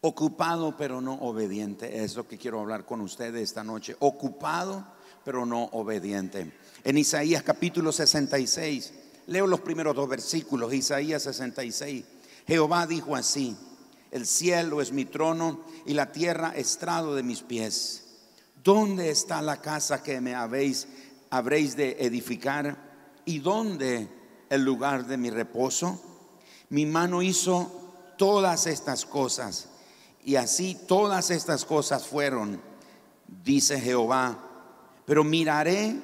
Ocupado pero no obediente. Es lo que quiero hablar con ustedes esta noche. Ocupado pero no obediente. En Isaías capítulo 66, leo los primeros dos versículos. Isaías 66. Jehová dijo así, el cielo es mi trono y la tierra estrado de mis pies. ¿Dónde está la casa que me habéis, habréis de edificar? ¿Y dónde el lugar de mi reposo? Mi mano hizo todas estas cosas y así todas estas cosas fueron, dice Jehová. Pero miraré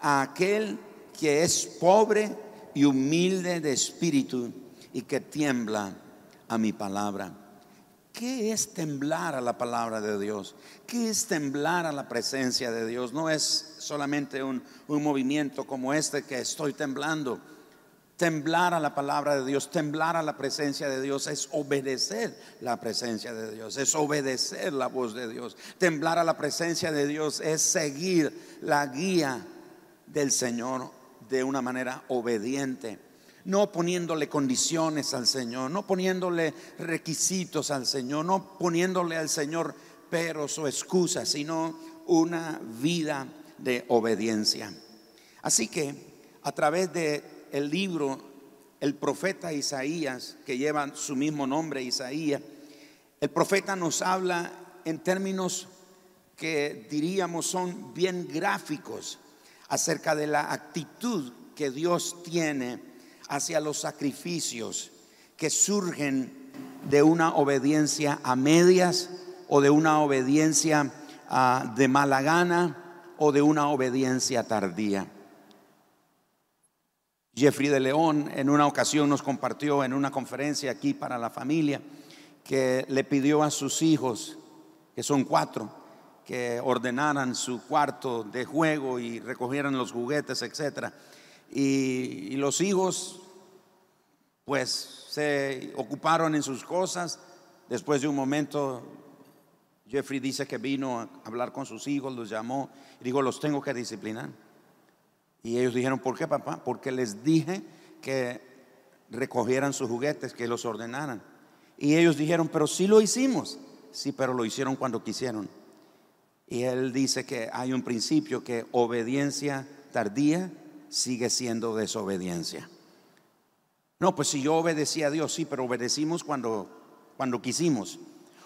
a aquel que es pobre y humilde de espíritu y que tiembla a mi palabra. ¿Qué es temblar a la palabra de Dios? ¿Qué es temblar a la presencia de Dios? No es solamente un, un movimiento como este que estoy temblando Temblar a la palabra de Dios, temblar a la presencia de Dios es obedecer la presencia de Dios, es obedecer la voz de Dios. Temblar a la presencia de Dios es seguir la guía del Señor de una manera obediente, no poniéndole condiciones al Señor, no poniéndole requisitos al Señor, no poniéndole al Señor peros o excusas, sino una vida de obediencia. Así que a través de el libro, el profeta Isaías, que lleva su mismo nombre, Isaías, el profeta nos habla en términos que diríamos son bien gráficos acerca de la actitud que Dios tiene hacia los sacrificios que surgen de una obediencia a medias o de una obediencia ah, de mala gana o de una obediencia tardía. Jeffrey de León en una ocasión nos compartió en una conferencia aquí para la familia que le pidió a sus hijos, que son cuatro, que ordenaran su cuarto de juego y recogieran los juguetes, etc. Y, y los hijos, pues, se ocuparon en sus cosas. Después de un momento, Jeffrey dice que vino a hablar con sus hijos, los llamó y dijo, los tengo que disciplinar. Y ellos dijeron, ¿por qué papá? Porque les dije que recogieran sus juguetes, que los ordenaran. Y ellos dijeron, pero sí lo hicimos. Sí, pero lo hicieron cuando quisieron. Y él dice que hay un principio que obediencia tardía sigue siendo desobediencia. No, pues si yo obedecí a Dios, sí, pero obedecimos cuando, cuando quisimos.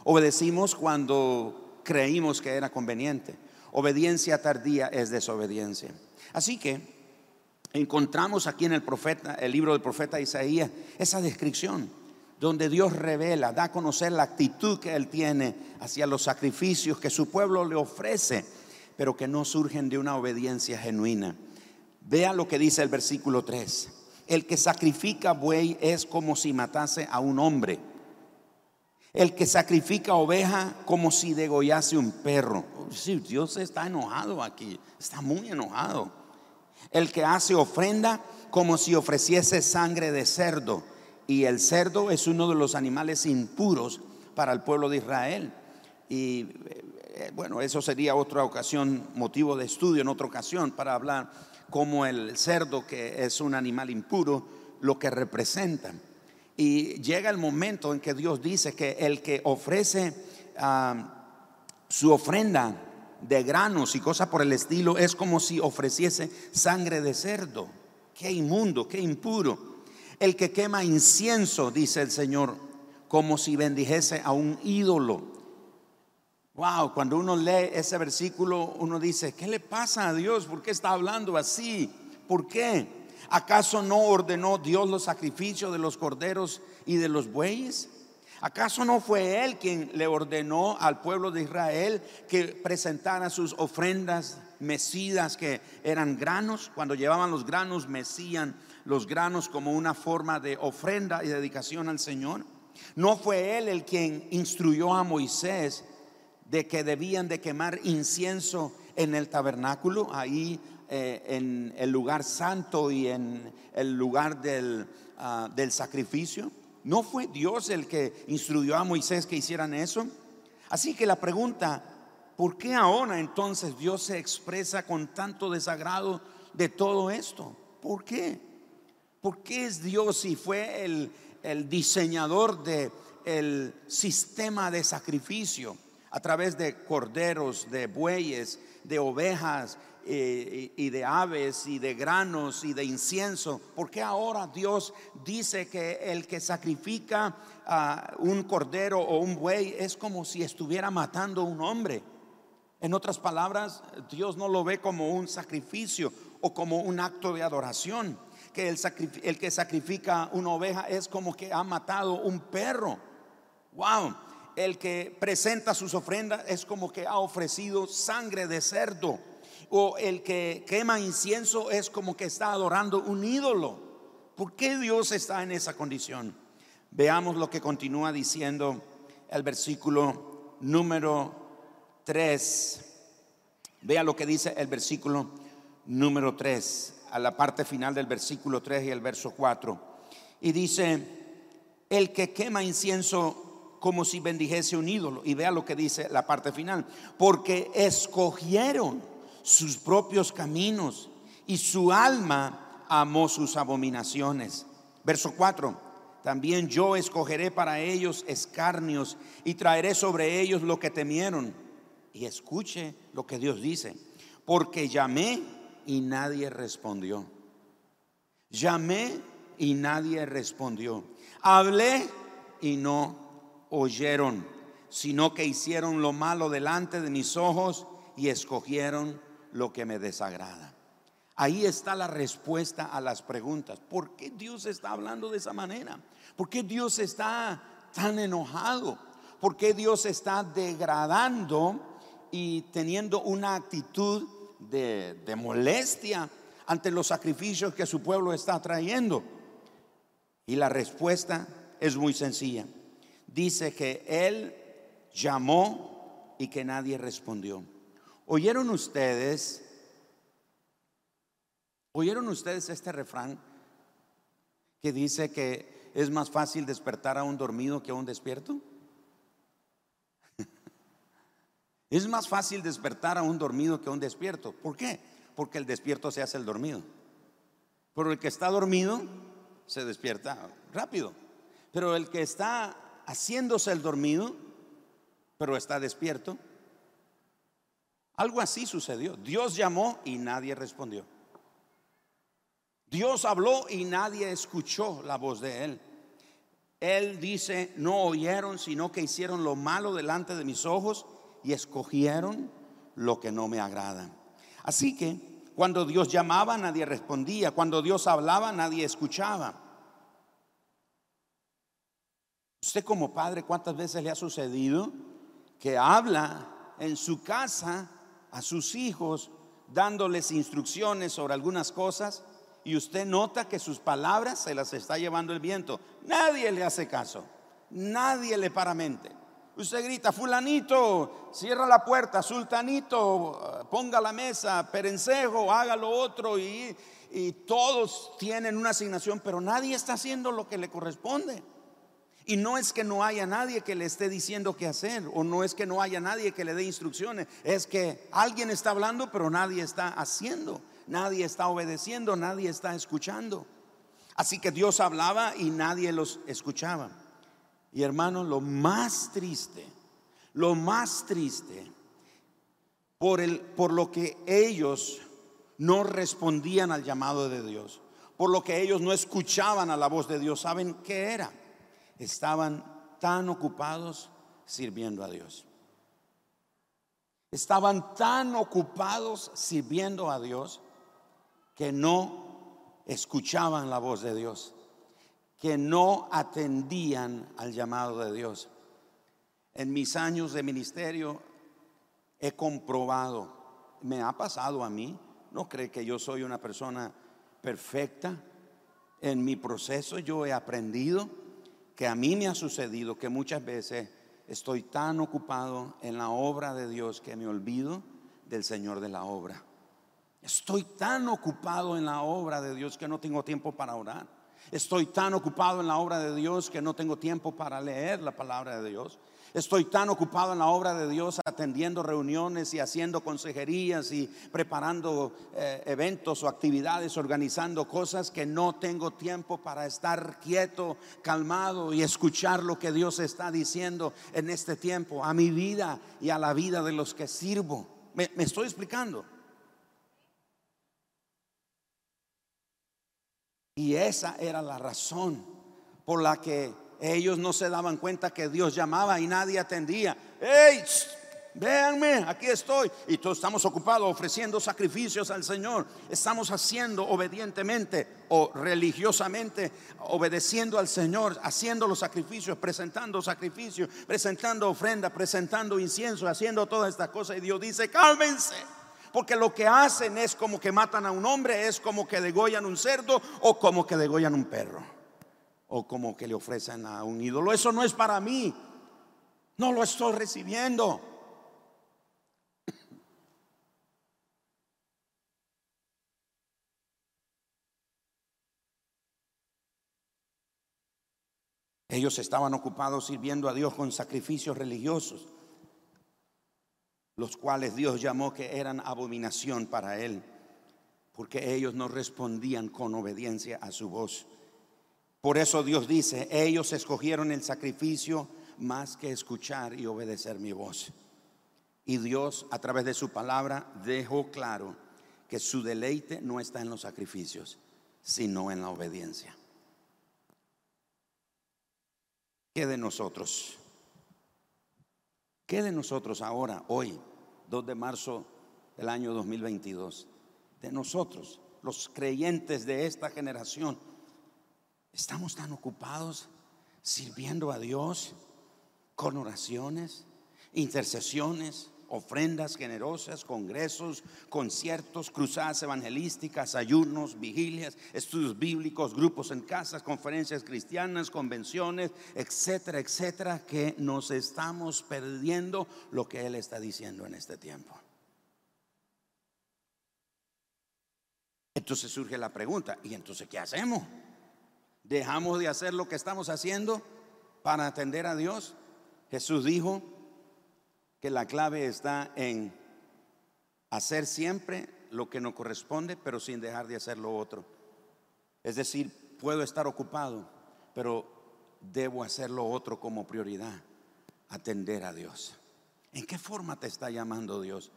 Obedecimos cuando creímos que era conveniente. Obediencia tardía es desobediencia. Así que encontramos aquí en el profeta, el libro del profeta Isaías, esa descripción donde Dios revela, da a conocer la actitud que Él tiene hacia los sacrificios que su pueblo le ofrece, pero que no surgen de una obediencia genuina. Vea lo que dice el versículo 3. El que sacrifica buey es como si matase a un hombre. El que sacrifica oveja como si degollase un perro. Dios está enojado aquí, está muy enojado el que hace ofrenda como si ofreciese sangre de cerdo. Y el cerdo es uno de los animales impuros para el pueblo de Israel. Y eh, bueno, eso sería otra ocasión, motivo de estudio en otra ocasión para hablar cómo el cerdo, que es un animal impuro, lo que representa. Y llega el momento en que Dios dice que el que ofrece su ofrenda de granos y cosas por el estilo, es como si ofreciese sangre de cerdo. Qué inmundo, qué impuro. El que quema incienso, dice el Señor, como si bendijese a un ídolo. Wow, cuando uno lee ese versículo, uno dice, ¿qué le pasa a Dios? ¿Por qué está hablando así? ¿Por qué? ¿Acaso no ordenó Dios los sacrificios de los corderos y de los bueyes? ¿Acaso no fue él quien le ordenó al pueblo de Israel que presentara sus ofrendas mecidas que eran granos? Cuando llevaban los granos, mecían los granos como una forma de ofrenda y dedicación al Señor. ¿No fue él el quien instruyó a Moisés de que debían de quemar incienso en el tabernáculo, ahí eh, en el lugar santo y en el lugar del, ah, del sacrificio? ¿No fue Dios el que instruyó a Moisés que hicieran eso? Así que la pregunta, ¿por qué ahora entonces Dios se expresa con tanto desagrado de todo esto? ¿Por qué? ¿Por qué es Dios y fue el, el diseñador de el sistema de sacrificio a través de corderos, de bueyes, de ovejas eh, y de aves y de granos y de incienso. ¿Por qué ahora Dios dice que el que sacrifica a un cordero o un buey es como si estuviera matando a un hombre? En otras palabras, Dios no lo ve como un sacrificio o como un acto de adoración. Que el, el que sacrifica una oveja es como que ha matado un perro. Wow. El que presenta sus ofrendas es como que ha ofrecido sangre de cerdo. O el que quema incienso es como que está adorando un ídolo. ¿Por qué Dios está en esa condición? Veamos lo que continúa diciendo el versículo número 3. Vea lo que dice el versículo número 3, a la parte final del versículo 3 y el verso 4. Y dice, el que quema incienso como si bendijese un ídolo. Y vea lo que dice la parte final. Porque escogieron sus propios caminos y su alma amó sus abominaciones. Verso 4. También yo escogeré para ellos escarnios y traeré sobre ellos lo que temieron y escuche lo que Dios dice. Porque llamé y nadie respondió. Llamé y nadie respondió. Hablé y no oyeron, sino que hicieron lo malo delante de mis ojos y escogieron lo que me desagrada. Ahí está la respuesta a las preguntas. ¿Por qué Dios está hablando de esa manera? ¿Por qué Dios está tan enojado? ¿Por qué Dios está degradando y teniendo una actitud de, molestia ante los sacrificios que su pueblo está trayendo. Y la respuesta es muy sencilla. Dice que él llamó y que nadie respondió. ¿Oyeron ustedes? ¿Oyeron ustedes este refrán que dice que es más fácil despertar a un dormido que a un despierto? Es más fácil despertar a un dormido que a un despierto. ¿Por qué? Porque el despierto se hace el dormido. Pero el que está dormido se despierta rápido. Pero el que está haciéndose el dormido, pero está despierto, algo así sucedió. Dios llamó y nadie respondió. Dios habló y nadie escuchó la voz de él. Él dice, no oyeron, sino que hicieron lo malo delante de mis ojos y escogieron lo que no me agrada. Así que cuando Dios llamaba nadie respondía, cuando Dios hablaba nadie escuchaba. Usted como padre, ¿cuántas veces le ha sucedido que habla en su casa a sus hijos dándoles instrucciones sobre algunas cosas y usted nota que sus palabras se las está llevando el viento? Nadie le hace caso, nadie le para mente. Usted grita, fulanito, cierra la puerta, sultanito, ponga la mesa, perencejo, haga lo otro y, y todos tienen una asignación, pero nadie está haciendo lo que le corresponde. Y no es que no haya nadie que le esté diciendo qué hacer, o no es que no haya nadie que le dé instrucciones, es que alguien está hablando, pero nadie está haciendo, nadie está obedeciendo, nadie está escuchando. Así que Dios hablaba y nadie los escuchaba. Y hermano, lo más triste, lo más triste, por, el, por lo que ellos no respondían al llamado de Dios, por lo que ellos no escuchaban a la voz de Dios, ¿saben qué era? Estaban tan ocupados sirviendo a Dios. Estaban tan ocupados sirviendo a Dios que no escuchaban la voz de Dios que no atendían al llamado de Dios. En mis años de ministerio he comprobado, me ha pasado a mí, no cree que yo soy una persona perfecta. En mi proceso yo he aprendido que a mí me ha sucedido que muchas veces estoy tan ocupado en la obra de Dios que me olvido del Señor de la obra. Estoy tan ocupado en la obra de Dios que no tengo tiempo para orar. Estoy tan ocupado en la obra de Dios que no tengo tiempo para leer la palabra de Dios. Estoy tan ocupado en la obra de Dios atendiendo reuniones y haciendo consejerías y preparando eh, eventos o actividades, organizando cosas que no tengo tiempo para estar quieto, calmado y escuchar lo que Dios está diciendo en este tiempo a mi vida y a la vida de los que sirvo. me estoy explicando? Y esa era la razón por la que ellos no se daban cuenta que Dios llamaba y nadie atendía. ¡Ey! Véanme, aquí estoy. Y todos estamos ocupados ofreciendo sacrificios al Señor. Estamos haciendo obedientemente o religiosamente, obedeciendo al Señor, haciendo los sacrificios, presentando sacrificios, presentando ofrenda, presentando incienso, haciendo todas estas cosas. Y Dios dice, cálmense. Porque lo que hacen es como que matan a un hombre, es como que degollan un cerdo o como que degollan un perro o como que le ofrecen a un ídolo. Eso no es para mí. No lo estoy recibiendo. Ellos estaban ocupados sirviendo a Dios con sacrificios religiosos, los cuales Dios llamó que eran abominación para Él, porque ellos no respondían con obediencia a su voz. Por eso Dios dice, ellos escogieron el sacrificio más que escuchar y obedecer mi voz. Y Dios a través de su palabra dejó claro que su deleite no está en los sacrificios, sino en la obediencia. ¿Qué de nosotros? ¿Qué de nosotros ahora, hoy, 2 de marzo del año 2022? De nosotros, los creyentes de esta generación Estamos tan ocupados sirviendo a Dios con oraciones, intercesiones, ofrendas generosas, congresos, conciertos, cruzadas evangelísticas, ayunos, vigilias, estudios bíblicos, grupos en casas, conferencias cristianas, convenciones, etcétera, etcétera, que nos estamos perdiendo lo que Él está diciendo en este tiempo. Entonces surge la pregunta, ¿y entonces qué hacemos? Dejamos de hacer lo que estamos haciendo para atender a Dios. Jesús dijo que la clave está en hacer siempre lo que nos corresponde, pero sin dejar de hacer lo otro. Es decir, puedo estar ocupado, pero debo hacer lo otro como prioridad, atender a Dios. ¿En qué forma te está llamando Dios?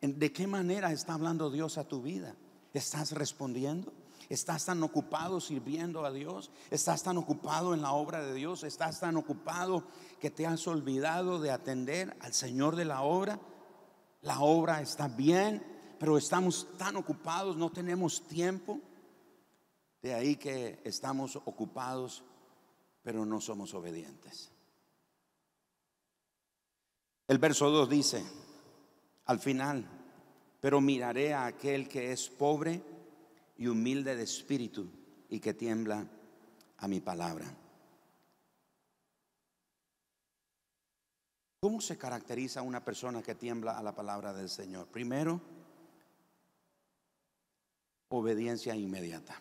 ¿De qué manera está hablando Dios a tu vida? ¿Estás respondiendo? Estás tan ocupado sirviendo a Dios. Estás tan ocupado en la obra de Dios. Estás tan ocupado que te has olvidado de atender al Señor de la obra. La obra está bien, pero estamos tan ocupados, no tenemos tiempo. De ahí que estamos ocupados, pero no somos obedientes. El verso 2 dice, al final, pero miraré a aquel que es pobre y humilde de espíritu y que tiembla a mi palabra. ¿Cómo se caracteriza una persona que tiembla a la palabra del Señor? Primero, obediencia inmediata.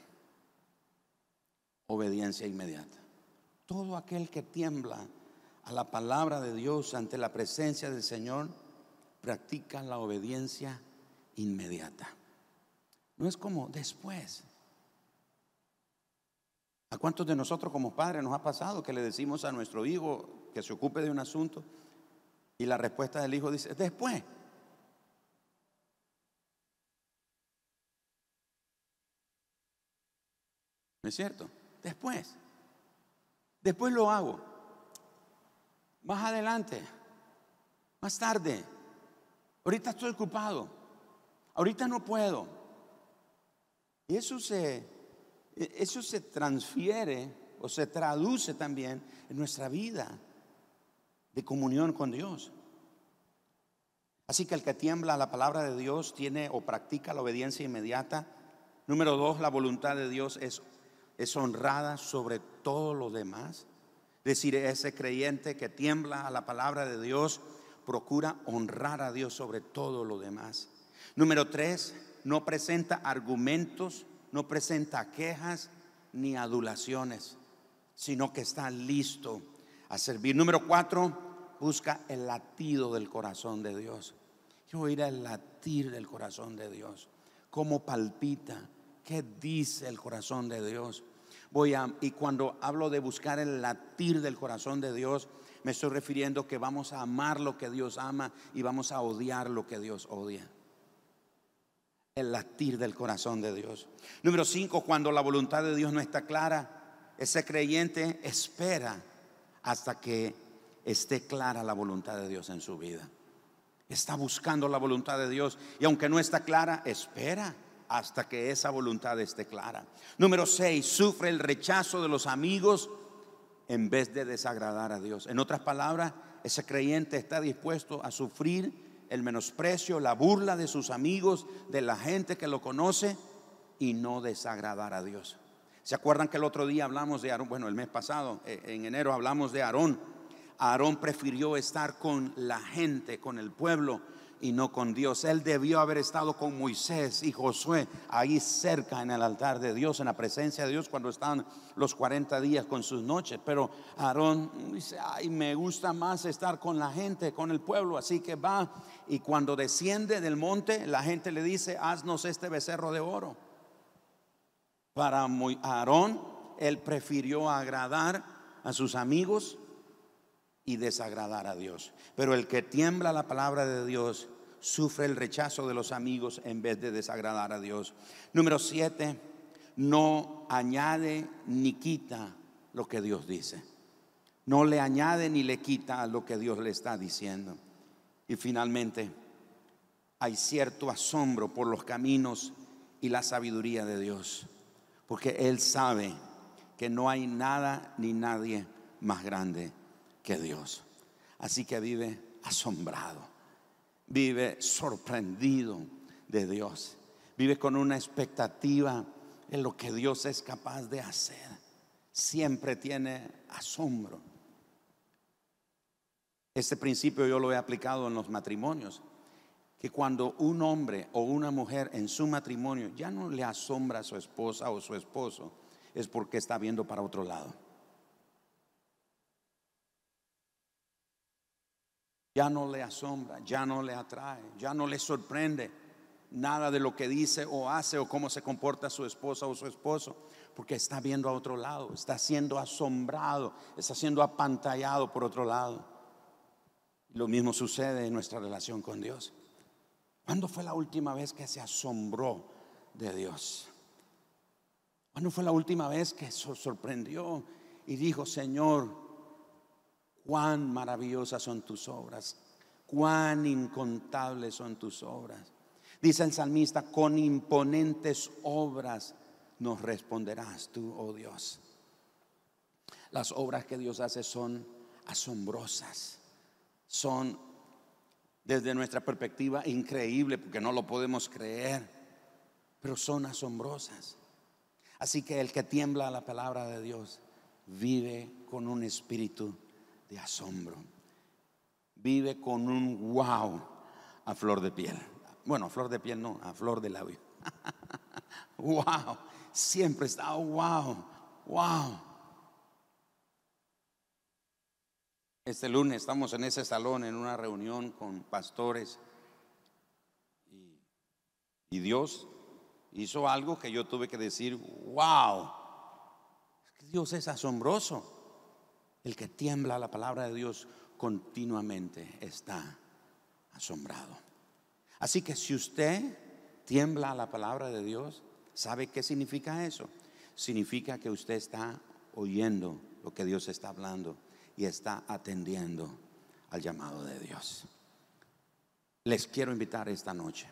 Obediencia inmediata. Todo aquel que tiembla a la palabra de Dios ante la presencia del Señor practica la obediencia inmediata. No es como después. ¿A cuántos de nosotros como padres nos ha pasado que le decimos a nuestro hijo que se ocupe de un asunto y la respuesta del hijo dice, después? ¿No es cierto? Después. Después lo hago. Más adelante. Más tarde. Ahorita estoy ocupado. Ahorita no puedo. Y eso se, eso se transfiere o se traduce también en nuestra vida de comunión con Dios. Así que el que tiembla a la palabra de Dios tiene o practica la obediencia inmediata. Número dos, la voluntad de Dios es, es honrada sobre todo lo demás. Es decir, ese creyente que tiembla a la palabra de Dios procura honrar a Dios sobre todo lo demás. Número tres, no presenta argumentos, no presenta quejas ni adulaciones, sino que está listo a servir. Número cuatro, busca el latido del corazón de Dios. Yo ir al latir del corazón de Dios. ¿Cómo palpita? ¿Qué dice el corazón de Dios? Voy a, y cuando hablo de buscar el latir del corazón de Dios, me estoy refiriendo que vamos a amar lo que Dios ama y vamos a odiar lo que Dios odia. El latir del corazón de Dios. Número cinco, cuando la voluntad de Dios no está clara, ese creyente espera hasta que esté clara la voluntad de Dios en su vida. Está buscando la voluntad de Dios y aunque no está clara, espera hasta que esa voluntad esté clara. Número 6, sufre el rechazo de los amigos en vez de desagradar a Dios. En otras palabras, ese creyente está dispuesto a sufrir el menosprecio, la burla de sus amigos, de la gente que lo conoce y no desagradar a Dios. ¿Se acuerdan que el otro día hablamos de Aarón? Bueno, el mes pasado, eh, en enero hablamos de Aarón. Aarón prefirió estar con la gente, con el pueblo, y no con Dios. Él debió haber estado con Moisés y Josué ahí cerca en el altar de Dios, en la presencia de Dios cuando estaban los 40 días con sus noches. Pero Aarón dice, ay, me gusta más estar con la gente, con el pueblo. Así que va y cuando desciende del monte, la gente le dice, haznos este becerro de oro. Para Aarón, él prefirió agradar a sus amigos y desagradar a Dios. Pero el que tiembla la palabra de Dios sufre el rechazo de los amigos en vez de desagradar a Dios. Número siete, no añade ni quita lo que Dios dice. No le añade ni le quita lo que Dios le está diciendo. Y finalmente, hay cierto asombro por los caminos y la sabiduría de Dios, porque Él sabe que no hay nada ni nadie más grande que Dios. Así que vive asombrado, vive sorprendido de Dios, vive con una expectativa en lo que Dios es capaz de hacer. Siempre tiene asombro. Este principio yo lo he aplicado en los matrimonios, que cuando un hombre o una mujer en su matrimonio ya no le asombra a su esposa o su esposo, es porque está viendo para otro lado. ya no le asombra, ya no le atrae, ya no le sorprende nada de lo que dice o hace o cómo se comporta su esposa o su esposo, porque está viendo a otro lado, está siendo asombrado, está siendo apantallado por otro lado. Lo mismo sucede en nuestra relación con Dios. ¿Cuándo fue la última vez que se asombró de Dios? ¿Cuándo fue la última vez que sorprendió y dijo, Señor, cuán maravillosas son tus obras, cuán incontables son tus obras. Dice el salmista, con imponentes obras nos responderás tú, oh Dios. Las obras que Dios hace son asombrosas, son desde nuestra perspectiva increíbles porque no lo podemos creer, pero son asombrosas. Así que el que tiembla a la palabra de Dios vive con un espíritu de asombro. Vive con un wow a flor de piel. Bueno, a flor de piel no, a flor de labio. wow, siempre está wow, wow. Este lunes estamos en ese salón en una reunión con pastores y, Dios hizo algo que yo tuve que decir, wow, Dios es asombroso. El que tiembla la palabra de Dios continuamente está asombrado. Así que si usted tiembla la palabra de Dios, ¿sabe qué significa eso? Significa que usted está oyendo lo que Dios está hablando y está atendiendo al llamado de Dios. Les quiero invitar esta noche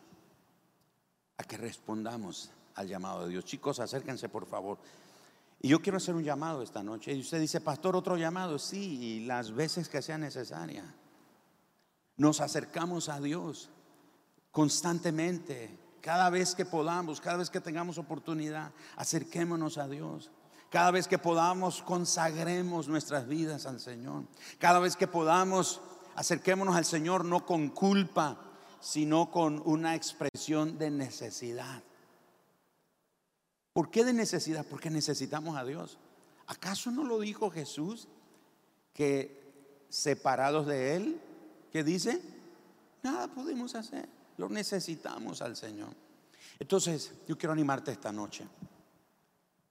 a que respondamos al llamado de Dios. Chicos, acérquense por favor. Y yo quiero hacer un llamado esta noche. Y usted dice, pastor, otro llamado. Sí, y las veces que sea necesaria. Nos acercamos a Dios constantemente. Cada vez que podamos, cada vez que tengamos oportunidad, acerquémonos a Dios. Cada vez que podamos, consagremos nuestras vidas al Señor. Cada vez que podamos, acerquémonos al Señor no con culpa, sino con una expresión de necesidad. ¿Por qué de necesidad? Porque necesitamos a Dios. ¿Acaso no lo dijo Jesús que separados de Él, ¿qué dice? Nada podemos hacer. Lo necesitamos al Señor. Entonces, yo quiero animarte esta noche.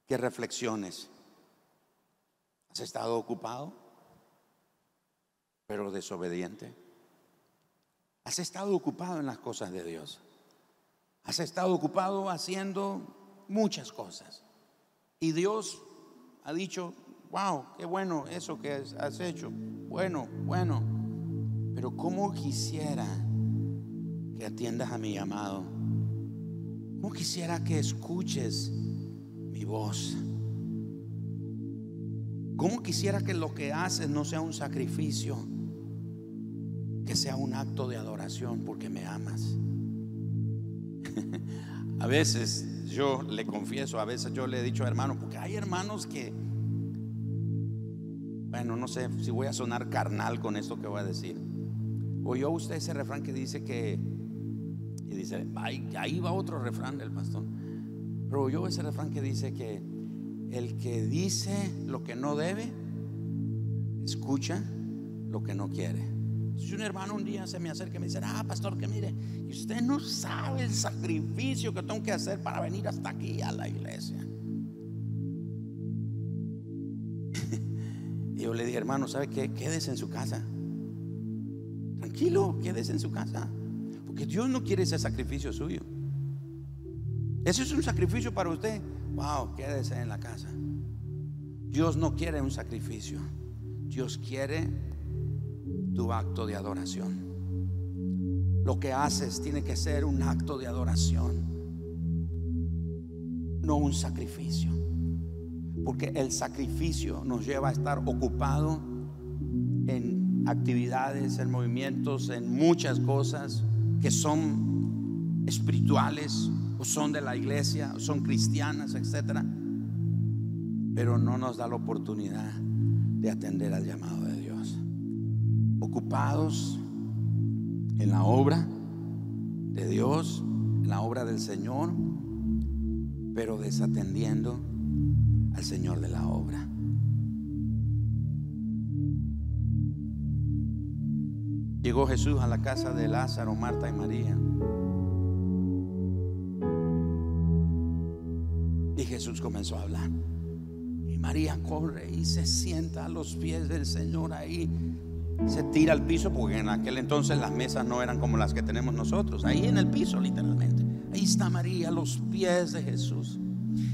Que reflexiones. ¿Has estado ocupado, pero desobediente? ¿Has estado ocupado en las cosas de Dios? ¿Has estado ocupado haciendo muchas cosas. Y Dios ha dicho, wow, qué bueno eso que has hecho. Bueno, bueno. Pero ¿cómo quisiera que atiendas a mi llamado? ¿Cómo quisiera que escuches mi voz? ¿Cómo quisiera que lo que haces no sea un sacrificio? Que sea un acto de adoración porque me amas. a veces yo le confieso, a veces yo le he dicho a hermanos, porque hay hermanos que, bueno, no sé si voy a sonar carnal con esto que voy a decir. Oyó usted ese refrán que dice que, y dice, ahí, va otro refrán del pastor. Pero oyó ese refrán que dice que el que dice lo que no debe, escucha lo que no quiere. Si un hermano un día se me acerca y me dice, ah, pastor, que mire, y usted no sabe el sacrificio que tengo que hacer para venir hasta aquí a la iglesia. y yo le dije, hermano, ¿sabe qué? Quédese en su casa. Tranquilo, quédese en su casa. Porque Dios no quiere ese sacrificio suyo. Eso es un sacrificio para usted. Wow, quédese en la casa. Dios no quiere un sacrificio. Dios quiere tu acto de adoración. Lo que haces tiene que ser un acto de adoración, no un sacrificio. Porque el sacrificio nos lleva a estar ocupado en actividades, en movimientos, en muchas cosas que son espirituales o son de la iglesia, o son cristianas, etcétera, pero no nos da la oportunidad de atender al llamado de Dios ocupados en la obra de Dios, en la obra del Señor, pero desatendiendo al Señor de la obra. Llegó Jesús a la casa de Lázaro, Marta y María. Jesús comenzó a hablar. Y María corre y se sienta a los pies del Señor ahí se tira al piso porque en aquel entonces las mesas no eran como las que tenemos nosotros, ahí en el piso literalmente. Ahí está María a los pies de Jesús.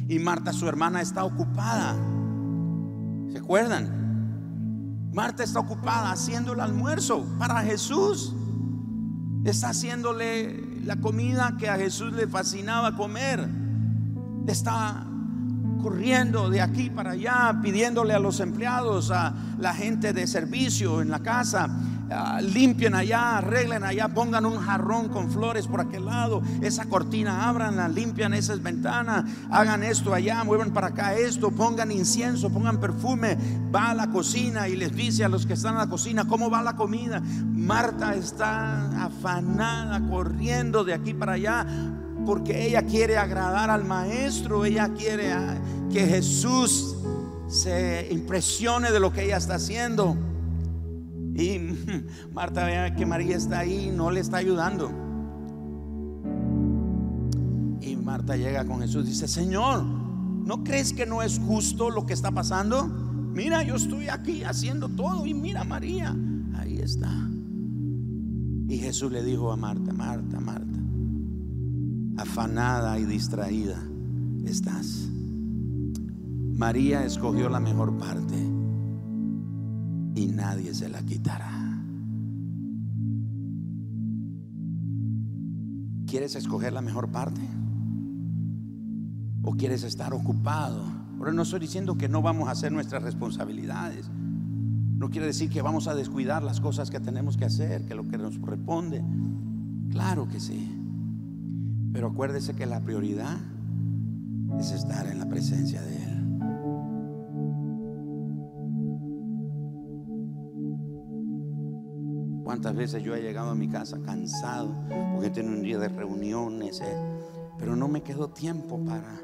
Y Marta, su hermana, está ocupada. ¿Se acuerdan? Marta está ocupada haciendo el almuerzo para Jesús. Está haciéndole la comida que a Jesús le fascinaba comer. Está corriendo de aquí para allá, pidiéndole a los empleados, a la gente de servicio en la casa, ah, limpien allá, arreglen allá, pongan un jarrón con flores por aquel lado, esa cortina abranla, limpian esas ventanas, hagan esto allá, muevan para acá esto, pongan incienso, pongan perfume, va a la cocina y les dice a los que están en la cocina cómo va la comida. Marta está afanada, corriendo de aquí para allá porque ella quiere agradar al maestro, ella quiere ah, que Jesús se impresione de lo que ella está haciendo. Y Marta ve que María está ahí, no le está ayudando. Y Marta llega con Jesús y dice, Señor, ¿no crees que no es justo lo que está pasando? Mira, yo estoy aquí haciendo todo y mira María, ahí está. Y Jesús le dijo a Marta, Marta, Marta afanada y distraída estás. María escogió la mejor parte y nadie se la quitará. ¿Quieres escoger la mejor parte? ¿O quieres estar ocupado? Ahora no estoy diciendo que no vamos a hacer nuestras responsabilidades. No quiere decir que vamos a descuidar las cosas que tenemos que hacer, que lo que nos corresponde. Claro que sí. Pero acuérdese que la prioridad es estar en la presencia de Él. ¿Cuántas veces yo he llegado a mi casa cansado porque tengo un día de reuniones, eh? pero no me quedó tiempo para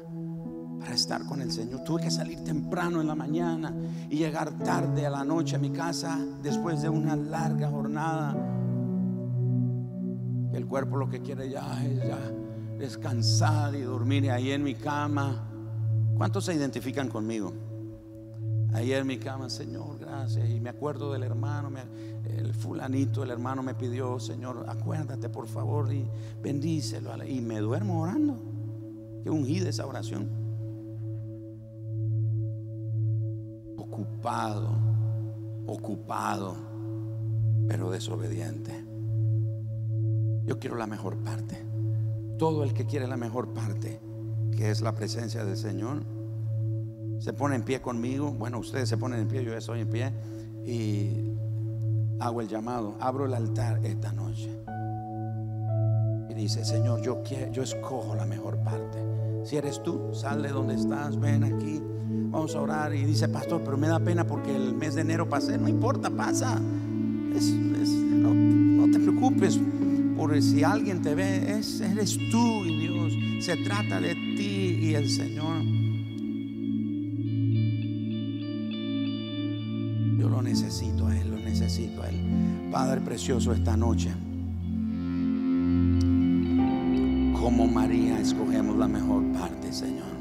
para estar con el Señor. Tuve que salir temprano en la mañana y llegar tarde a la noche a mi casa después de una larga jornada. El cuerpo lo que quiere ya es ya descansar y dormir ahí en mi cama. ¿Cuántos se identifican conmigo? Ahí en mi cama, Señor, gracias. Y me acuerdo del hermano, el fulanito, el hermano me pidió, Señor, acuérdate por favor y bendícelo. Y me duermo orando. Que ungí de esa oración. Ocupado, ocupado, pero desobediente. Yo quiero la mejor parte. Todo el que quiere la mejor parte, que es la presencia del Señor, se pone en pie conmigo. Bueno, ustedes se ponen en pie, yo ya estoy en pie. Y hago el llamado, abro el altar esta noche. Y dice, Señor, yo, quiero, yo escojo la mejor parte. Si eres tú, sal de donde estás, ven aquí. Vamos a orar. Y dice, pastor, pero me da pena porque el mes de enero pasé. No importa, pasa. no, no, te preocupes por si alguien te ve. Es, eres tú y Dios. Se trata de ti y el Señor. necesito a Él, lo necesito a Él. Padre precioso, esta noche, como María, escogemos la mejor parte, Señor.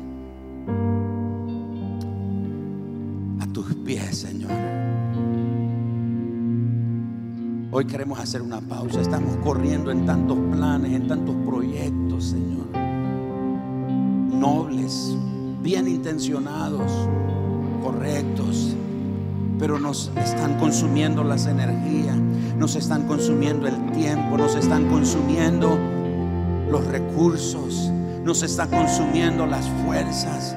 Hoy queremos hacer una pausa. Estamos corriendo en tantos planes, en tantos proyectos, Señor. Nobles, bien intencionados, correctos pero nos están consumiendo las energías, nos están consumiendo el tiempo, nos están consumiendo los recursos, nos están consumiendo las fuerzas,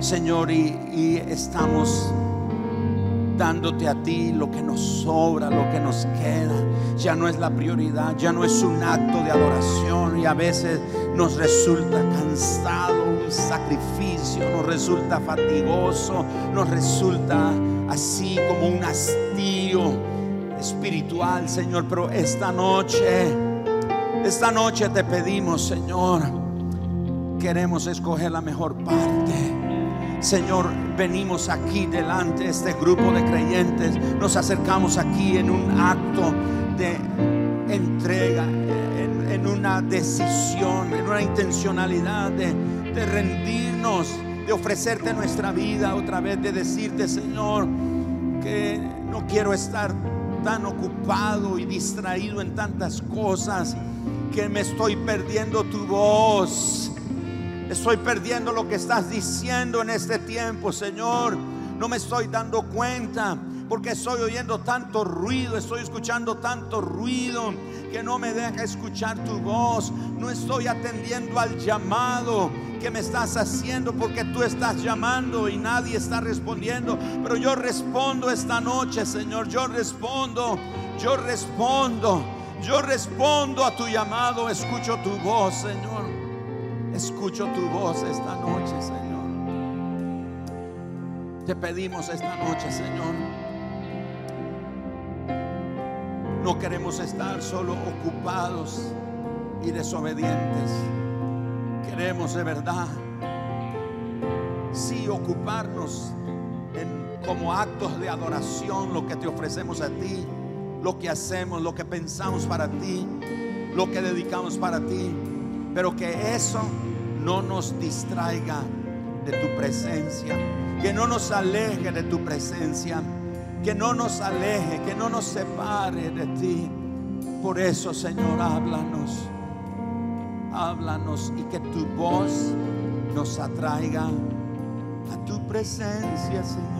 Señor, y, estamos dándote a ti lo que nos sobra, lo que nos queda. Ya no es la prioridad, ya no es un acto de adoración y a veces nos resulta cansado, un sacrificio, nos resulta fatigoso, nos resulta así como un hastío espiritual, Señor. Pero esta noche, esta noche te pedimos, Señor, queremos escoger la mejor parte. Señor, venimos aquí delante de este grupo de creyentes, nos acercamos aquí en un acto de entrega, en, una decisión, en una intencionalidad de, de rendirnos de ofrecerte nuestra vida otra vez, de decirte, Señor, que no quiero estar tan ocupado y distraído en tantas cosas que me estoy perdiendo tu voz. Estoy perdiendo lo que estás diciendo en este tiempo, Señor. No me estoy dando cuenta porque estoy oyendo tanto ruido, estoy escuchando tanto ruido que no me deja escuchar tu voz. No estoy atendiendo al llamado que me estás haciendo porque tú estás llamando y nadie está respondiendo. Pero yo respondo esta noche, Señor. Yo respondo, yo respondo, yo respondo a tu llamado. Escucho tu voz, Señor. Escucho tu voz esta noche, Señor. Te pedimos esta noche, Señor. No queremos estar solo ocupados y desobedientes queremos de verdad, sí ocuparnos en, como actos de adoración, lo que te ofrecemos a ti, lo que hacemos, lo que pensamos para ti, lo que dedicamos para ti, pero que eso no nos distraiga de tu presencia, que no nos aleje de tu presencia, que no nos aleje, que no nos separe de ti. Por eso, Señor, háblanos háblanos y que tu voz nos atraiga a tu presencia, Señor.